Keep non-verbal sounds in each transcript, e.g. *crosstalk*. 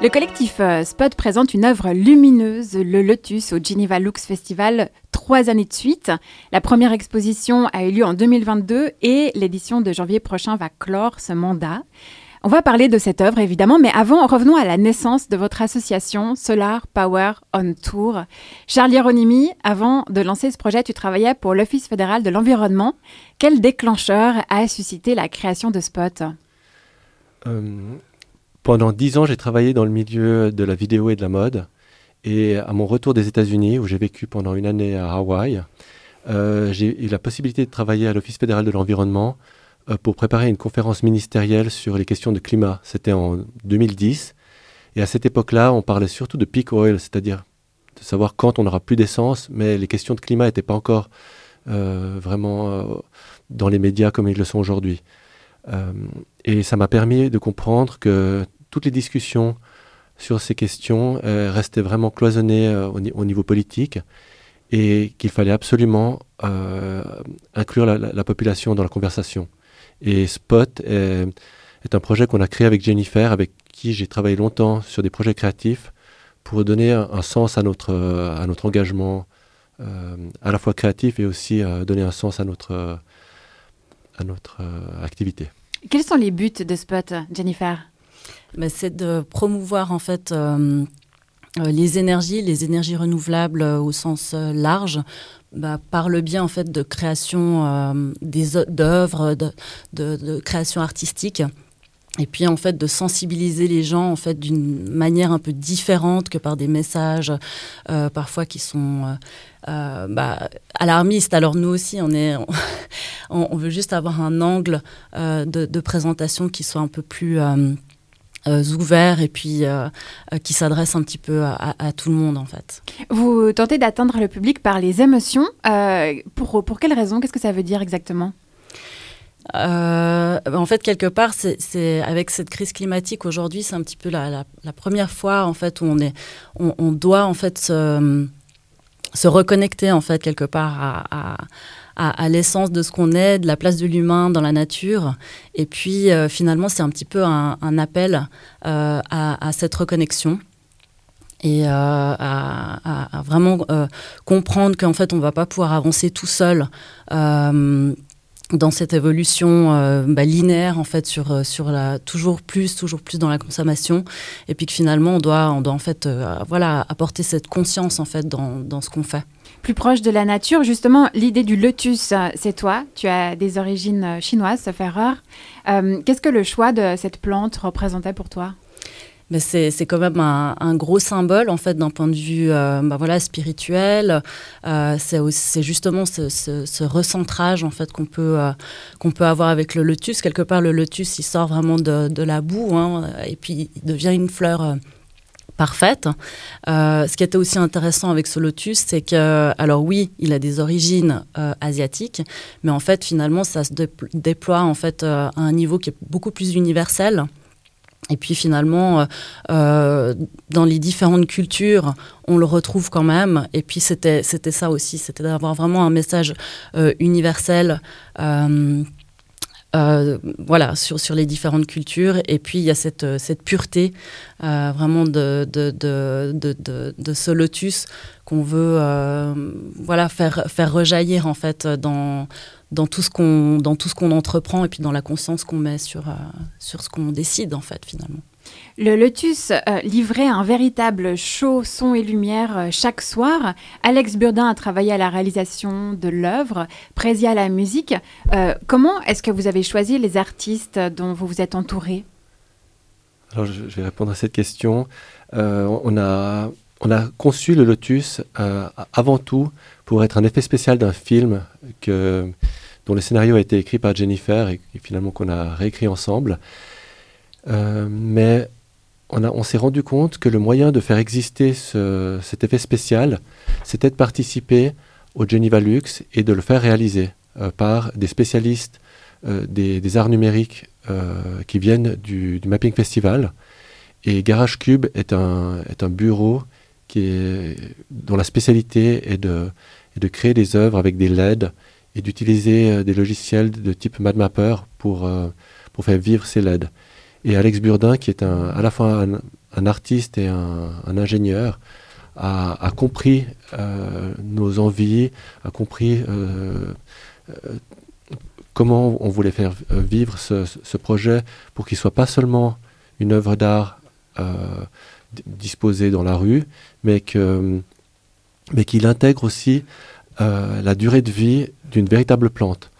Le collectif euh, Spot présente une œuvre lumineuse, le Lotus, au Geneva Lux Festival, trois années de suite. La première exposition a eu lieu en 2022 et l'édition de janvier prochain va clore ce mandat. On va parler de cette œuvre évidemment, mais avant, revenons à la naissance de votre association Solar Power on Tour. Charles Hieronymi, avant de lancer ce projet, tu travaillais pour l'Office fédéral de l'environnement. Quel déclencheur a suscité la création de Spot? Euh, Pendant dix ans, j'ai travaillé dans le milieu de la vidéo et de la mode. Et à mon retour des États-Unis, où j'ai vécu pendant une année à Hawaï, euh, j'ai eu la possibilité de travailler à l'Office fédéral de l'environnement euh, pour préparer une conférence ministérielle sur les questions de climat. C'était en 2010. Et à cette époque-là, on parlait surtout de peak oil, c'est-à-dire de savoir quand on n'aura plus d'essence, mais les questions de climat n'étaient pas encore euh, vraiment dans les médias comme ils le sont aujourd'hui. et ça m'a permis de comprendre que toutes les discussions sur ces questions restaient vraiment cloisonnées au, niveau politique et qu'il fallait absolument inclure la, population dans la conversation. Et Spot est, un projet qu'on a créé avec Jennifer, avec qui j'ai travaillé longtemps sur des projets créatifs pour donner un, sens à notre, engagement, euh, à la fois créatif et aussi euh, donner un sens à notre, euh, activité. Quels sont les buts de Spot, Jennifer? C'est de promouvoir en fait les énergies, les énergies renouvelables au sens large, bah, par le bien en fait de création euh, d'œuvres, de, de, création artistique. Et puis en fait de sensibiliser les gens en fait d'une manière un peu différente que par des messages euh, parfois qui sont euh, bah, alarmistes. Alors nous aussi on est *laughs* on, veut juste avoir un angle de, présentation qui soit un peu plus euh, ouverts et puis euh, euh, qui s'adressent un petit peu à, tout le monde en fait. Vous tentez d'atteindre le public par les émotions. pour, pour quelles raisons? Qu'est-ce que ça veut dire exactement? En fait, quelque part, c'est avec cette crise climatique aujourd'hui, c'est un petit peu la, la, première fois en fait où on est, on, on doit en fait se, se, reconnecter en fait quelque part à, l'essence de ce qu'on est, de la place de l'humain dans la nature. Et puis euh, finalement, c'est un petit peu un, appel euh, à, cette reconnexion et euh, à, vraiment comprendre qu'en fait, on ne va pas pouvoir avancer tout seul dans cette évolution bah, linéaire en fait sur sur la toujours plus toujours plus dans la consommation et puis que finalement on doit on doit en fait voilà apporter cette conscience en fait dans, dans ce qu'on fait plus proche de la nature. Justement, l'idée du lotus, c'est toi. Tu as des origines euh, chinoises, erreur. Euh, qu'est-ce que le choix de cette plante représentait pour toi? Mais c'est, quand même un, gros symbole en fait d'un point de vue euh, bah voilà spirituel. c'est, justement ce, recentrage en fait qu'on peut qu'on peut avoir avec le lotus. Quelque part, le lotus il sort vraiment de, la boue hein, et puis devient une fleur parfaite. Euh, ce qui était aussi intéressant avec ce lotus, c'est que, alors oui, il a des origines euh, asiatiques, mais en fait, finalement, ça se déploie en fait euh, à un niveau qui est beaucoup plus universel. Et puis finalement, dans les différentes cultures, on le retrouve quand même. Et puis c'était ça aussi, c'était d'avoir vraiment un message universel. Euh, voilà, sur, sur les différentes cultures. Et puis, il y a cette, euh, cette pureté euh, vraiment de, de, de, de, ce lotus qu'on veut voilà, faire, faire rejaillir en fait dans, dans tout ce qu'on qu'on entreprend et puis dans la conscience qu'on met sur, sur ce qu'on décide en fait finalement. Le Lotus euh, livrait un véritable show son et lumière euh, chaque soir. Alex Burdin a travaillé à la réalisation de l'œuvre, Présia à la musique. Euh, comment est-ce que vous avez choisi les artistes dont vous vous êtes entouré? Alors, je, vais répondre à cette question. on, a, on a conçu le Lotus avant tout pour être un effet spécial d'un film dont le scénario a été écrit par Jennifer et finalement qu'on a réécrit ensemble. Mais on, s'est rendu compte que le moyen de faire exister cet effet spécial, c'était de participer au Geneva Lux et de le faire réaliser euh, par des spécialistes euh, des, arts numériques euh, qui viennent du, Mapping Festival. Et Garage Cube est un, bureau dont la spécialité est de, créer des œuvres avec des LED et d'utiliser des logiciels de type MadMapper pour, pour faire vivre ces LED. Et Alex Burdin, qui est à la fois un, artiste et un, ingénieur, a, compris euh, nos envies, a compris euh, comment on voulait faire vivre ce, projet pour qu'il soit pas seulement une œuvre d'art disposée dans la rue, mais qu'il intègre aussi la durée de vie d'une véritable plante.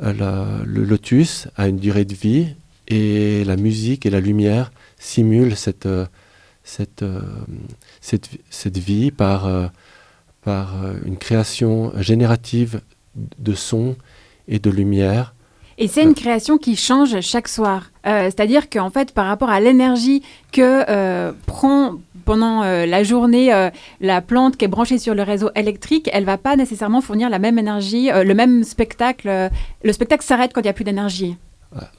le lotus a une durée de vie et la musique et la lumière simulent cette, euh, cette, euh, cette, cette vie par, euh, par une création générative de son et de lumière. Et c'est une création qui change chaque soir. C'est-à-dire qu'en fait, par rapport à l'énergie que prend pendant la journée la plante qui est branchée sur le réseau électrique, elle va pas nécessairement fournir la même énergie, le même spectacle. le spectacle s'arrête quand il n'y a plus d'énergie.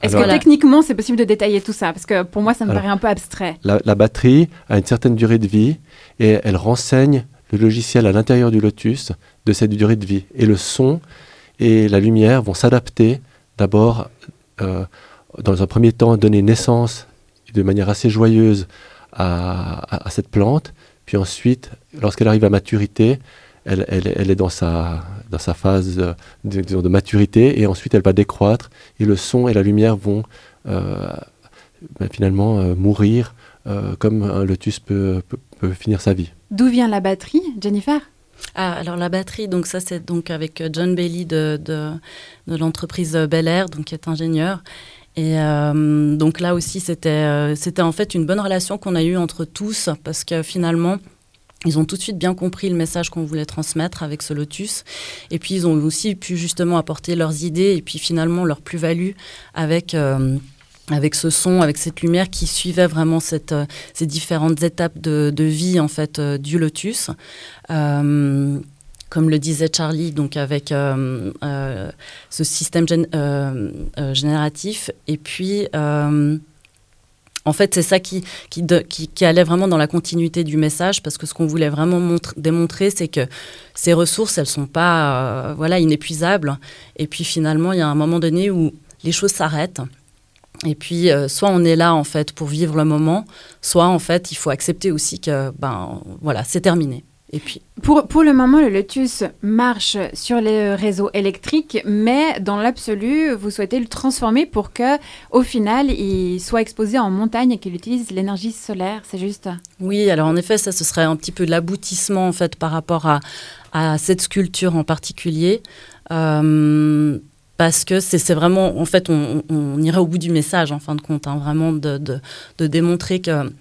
Est-ce que techniquement c'est possible de détailler tout ça? Parce que pour moi ça me paraît un peu abstrait. La, batterie a une certaine durée de vie et elle renseigne le logiciel à l'intérieur du Lotus de cette durée de vie. Et le son et la lumière vont s'adapter d'abord, euh, dans un premier temps, donner naissance de manière assez joyeuse à cette plante. Puis ensuite, lorsqu'elle arrive à maturité, elle, est dans sa, dans sa phase de, de, maturité et ensuite elle va décroître et le son et la lumière vont euh, ben, finalement euh, mourir euh, comme un lotus peut, peut, finir sa vie. D'où vient la batterie, Jennifer? Ah, alors la batterie, donc ça c'est donc avec John Bailey de, de, de l'entreprise Bel Air, donc qui est ingénieur. Et donc là aussi, c'était c'était en fait une bonne relation qu'on a eue entre tous, parce que finalement, ils ont tout de suite bien compris le message qu'on voulait transmettre avec ce lotus. Et puis, ils ont aussi pu justement apporter leurs idées et puis finalement leur plus-value avec... Euh, avec ce son, avec cette lumière qui suivait vraiment cette, euh, ces différentes étapes de, vie en fait euh, du lotus. comme le disait Charlie, donc avec ce système génératif. Et puis en fait, c'est ça qui, qui, allait vraiment dans la continuité du message, parce que ce qu'on voulait vraiment démontrer, c'est que ces ressources, elles ne sont pas euh, voilà, inépuisables. Et puis finalement, il y a un moment donné où les choses s'arrêtent. Et puis, euh, soit on est là, en fait, pour vivre le moment, soit, en fait, il faut accepter aussi que, ben, voilà, c'est terminé. Et puis... Pour, pour le moment, le Lotus marche sur les réseaux électriques, mais dans l'absolu, vous souhaitez le transformer pour que, au final, il soit exposé en montagne et qu'il utilise l'énergie solaire, c'est juste? Oui, alors en effet, ça, ce serait un petit peu l'aboutissement, en fait, par rapport à, à cette sculpture en particulier. Euh, parce que c'est vraiment, en fait, on, on, irait au bout du message, en fin de compte, hein, vraiment de, de, de démontrer que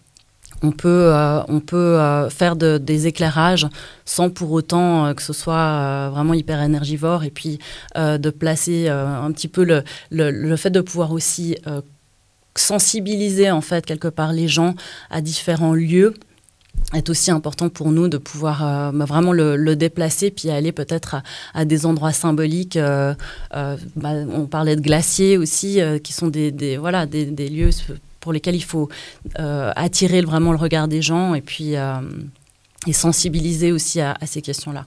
on peut, euh, on peut euh, faire des éclairages sans pour autant euh, que ce soit vraiment hyper énergivore et puis de placer un petit peu le, le, fait de pouvoir aussi sensibiliser en fait quelque part les gens à différents lieux est aussi important pour nous de pouvoir bah, vraiment le, déplacer puis aller peut-être à, des endroits symboliques. bah, on parlait de glaciers aussi, qui sont des, voilà, des lieux pour lesquels il faut euh, attirer vraiment le regard des gens et puis euh, et sensibiliser aussi à, ces questions-là.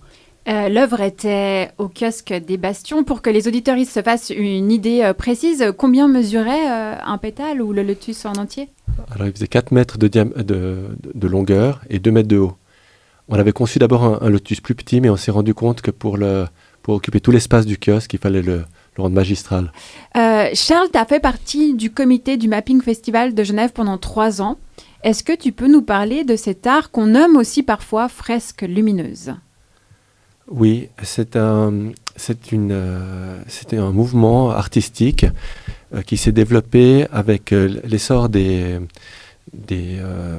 Euh, l'œuvre était au kiosque des Bastions. Pour que les auditeurs se fassent une idée précise, combien mesurait un pétale ou le lotus en entier? Alors, il faisait 4 mètres de, de, de, longueur et 2 mètres de haut. On avait conçu d'abord un, lotus plus petit, mais on s'est rendu compte que pour, le, pour occuper tout l'espace du kiosque, il fallait le, le magistral. Euh, Charles, tu as fait partie du comité du Mapping Festival de Genève pendant trois ans. Est-ce que tu peux nous parler de cet art qu'on nomme aussi parfois fresque lumineuse? Oui, c'est un, c'est une, euh, c'était un mouvement artistique euh, qui s'est développé avec l'essor des, des,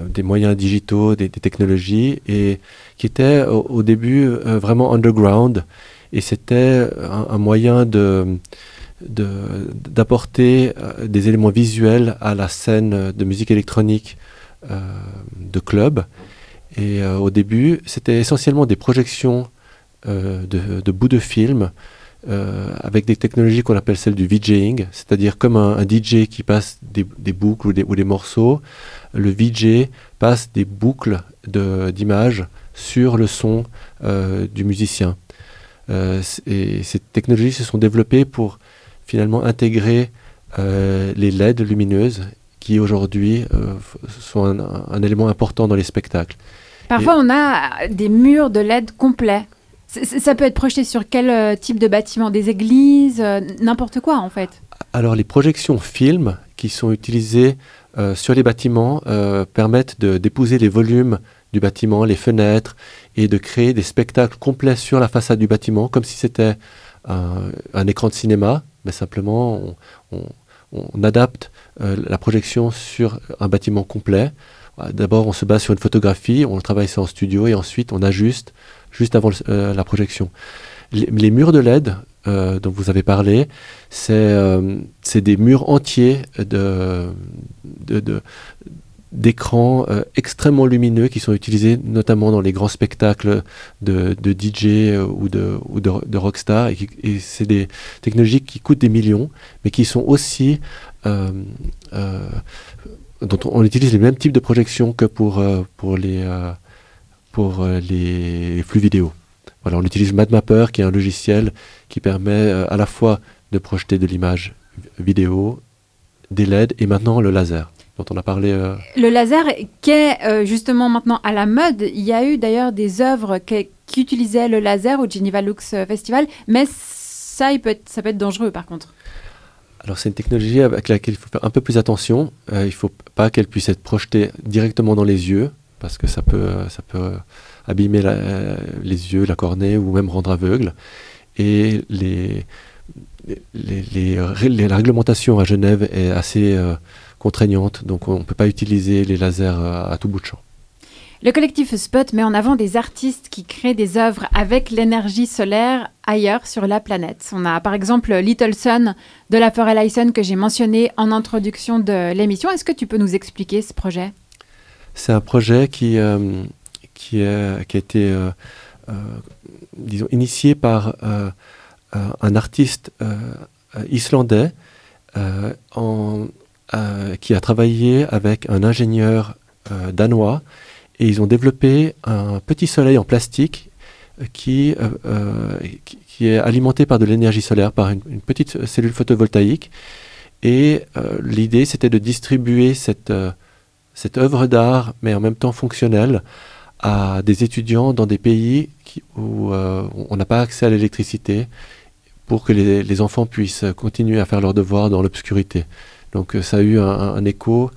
des, moyens digitaux, des, technologies, et qui était au, début vraiment underground et c'était un, moyen d'apporter euh, des éléments visuels à la scène de musique électronique euh, de club. Et euh, au début, c'était essentiellement des projections de, bouts de films avec des technologies qu'on appelle celles du VJing, c'est-à-dire comme un, DJ qui passe des, boucles ou des, ou des, morceaux, le VJ passe des boucles d'images sur le son du musicien. Euh, et ces technologies se sont développées pour finalement intégrer euh, les LED lumineuses qui aujourd'hui sont un, élément important dans les spectacles. Parfois, on a des murs de LED complets. Ça peut être projeté sur quel type de bâtiment? Des églises N'importe quoi, en fait Alors, les projections films qui sont utilisées sur les bâtiments permettent d'épouser les volumes bâtiment, les fenêtres, et de créer des spectacles complets sur la façade du bâtiment, comme si c'était un, écran de cinéma, mais simplement on, adapte euh, la projection sur un bâtiment complet. D'abord, on se base sur une photographie, on travaille ça en studio, et ensuite on ajuste juste avant euh, la projection. Les, murs de LED euh, dont vous avez parlé, c'est des murs entiers de, d'écrans euh, extrêmement lumineux qui sont utilisés notamment dans les grands spectacles de, DJ euh, ou, de, rockstar. Et, c'est des technologies qui coûtent des millions, mais qui sont aussi... Euh, dont on, utilise les mêmes types de projections que pour, pour, les, pour les flux vidéo. Voilà, on utilise MadMapper, qui est un logiciel qui permet à la fois de projeter de l'image vidéo, des LED et maintenant le laser dont on a parlé. Euh. Le laser, qui est euh, justement maintenant à la mode, il y a eu d'ailleurs des œuvres qui, utilisaient le laser au Geneva Lux Festival, mais ça, il peut être, ça peut être dangereux par contre. Alors c'est une technologie avec laquelle il faut faire un peu plus attention. Euh, il ne faut pas qu'elle puisse être projetée directement dans les yeux, parce que ça peut, ça peut abîmer les yeux, la cornée, ou même rendre aveugle. Et les, les, les, la réglementation à Genève est assez contraignante, donc on ne peut pas utiliser les lasers à, tout bout de champ. Le collectif Spot met en avant des artistes qui créent des œuvres avec l'énergie solaire ailleurs sur la planète. On a par exemple Little Sun de la Forêt Lyson que j'ai mentionné en introduction de l'émission. Est-ce que tu peux nous expliquer ce projet? C'est un projet qui, euh, qui, a été euh, euh, disons, initié par un artiste islandais en, euh, qui a travaillé avec un ingénieur euh, danois et ils ont développé un petit soleil en plastique euh, qui, qui, est alimenté par de l'énergie solaire, par une, petite cellule photovoltaïque. Et l'idée, c'était de distribuer cette, cette œuvre d'art, mais en même temps fonctionnelle, à des étudiants dans des pays qui, où on n'a pas accès à l'électricité pour que les, les, enfants puissent continuer à faire leurs devoirs dans l'obscurité. Donc euh, ça a eu un, écho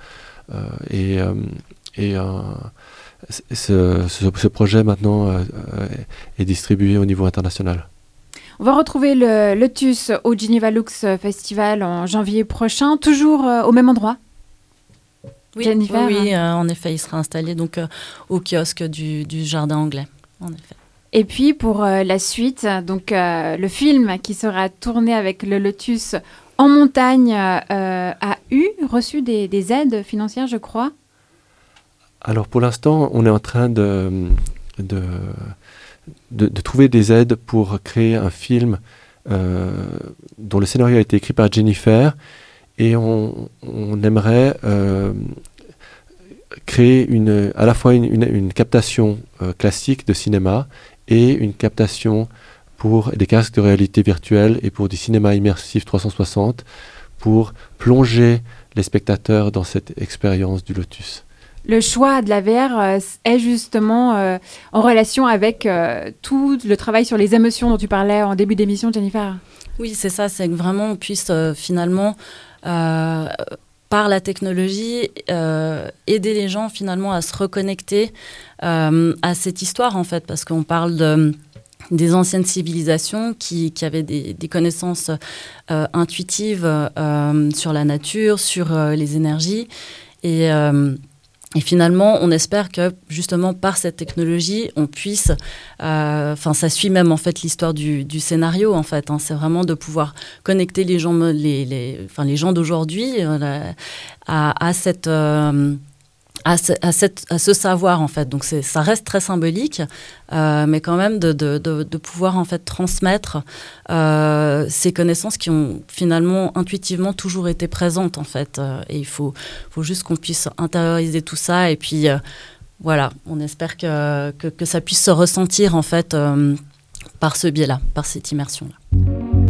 euh, et, euh, et ce, projet maintenant est distribué au niveau international. On va retrouver le Lotus au Geneva Lux Festival en janvier prochain, toujours au même endroit? Oui, oui, en effet, il sera installé donc au kiosque du, jardin anglais. En effet. Et puis pour la suite, donc le film qui sera tourné avec le Lotus en montagne euh, a eu reçu des, aides financières, je crois. Alors pour l'instant, on est en train de, de, trouver des aides pour créer un film euh, dont le scénario a été écrit par Jennifer. Et on, aimerait euh, créer une, à la fois une, captation classique de cinéma et une captation pour des casques de réalité virtuelle et pour du cinéma immersif 360 pour plonger les spectateurs dans cette expérience du Lotus. Le choix de la VR euh, est justement euh, en relation avec euh, tout le travail sur les émotions dont tu parlais en début d'émission, Jennifer? Oui, c'est ça, c'est que vraiment on puisse finalement par la technologie, aider les gens finalement à se reconnecter à cette histoire en fait, parce qu'on parle de des anciennes civilisations qui, avaient des, connaissances euh, intuitives euh, sur la nature, sur euh, les énergies. Finalement, on espère que justement par cette technologie, on puisse, enfin, ça suit même en fait l'histoire du, scénario en fait. Hein. c'est vraiment de pouvoir connecter les gens, les, les, gens d'aujourd'hui à, à, cette à ce, savoir en fait. Donc ça reste très symbolique, euh, mais quand même de, pouvoir en fait transmettre euh, ces connaissances qui ont finalement intuitivement toujours été présentes en fait. Euh, et il faut, juste qu'on puisse intérioriser tout ça et puis voilà, on espère que, que, que, ça puisse se ressentir en fait par ce biais-là, par cette immersion-là.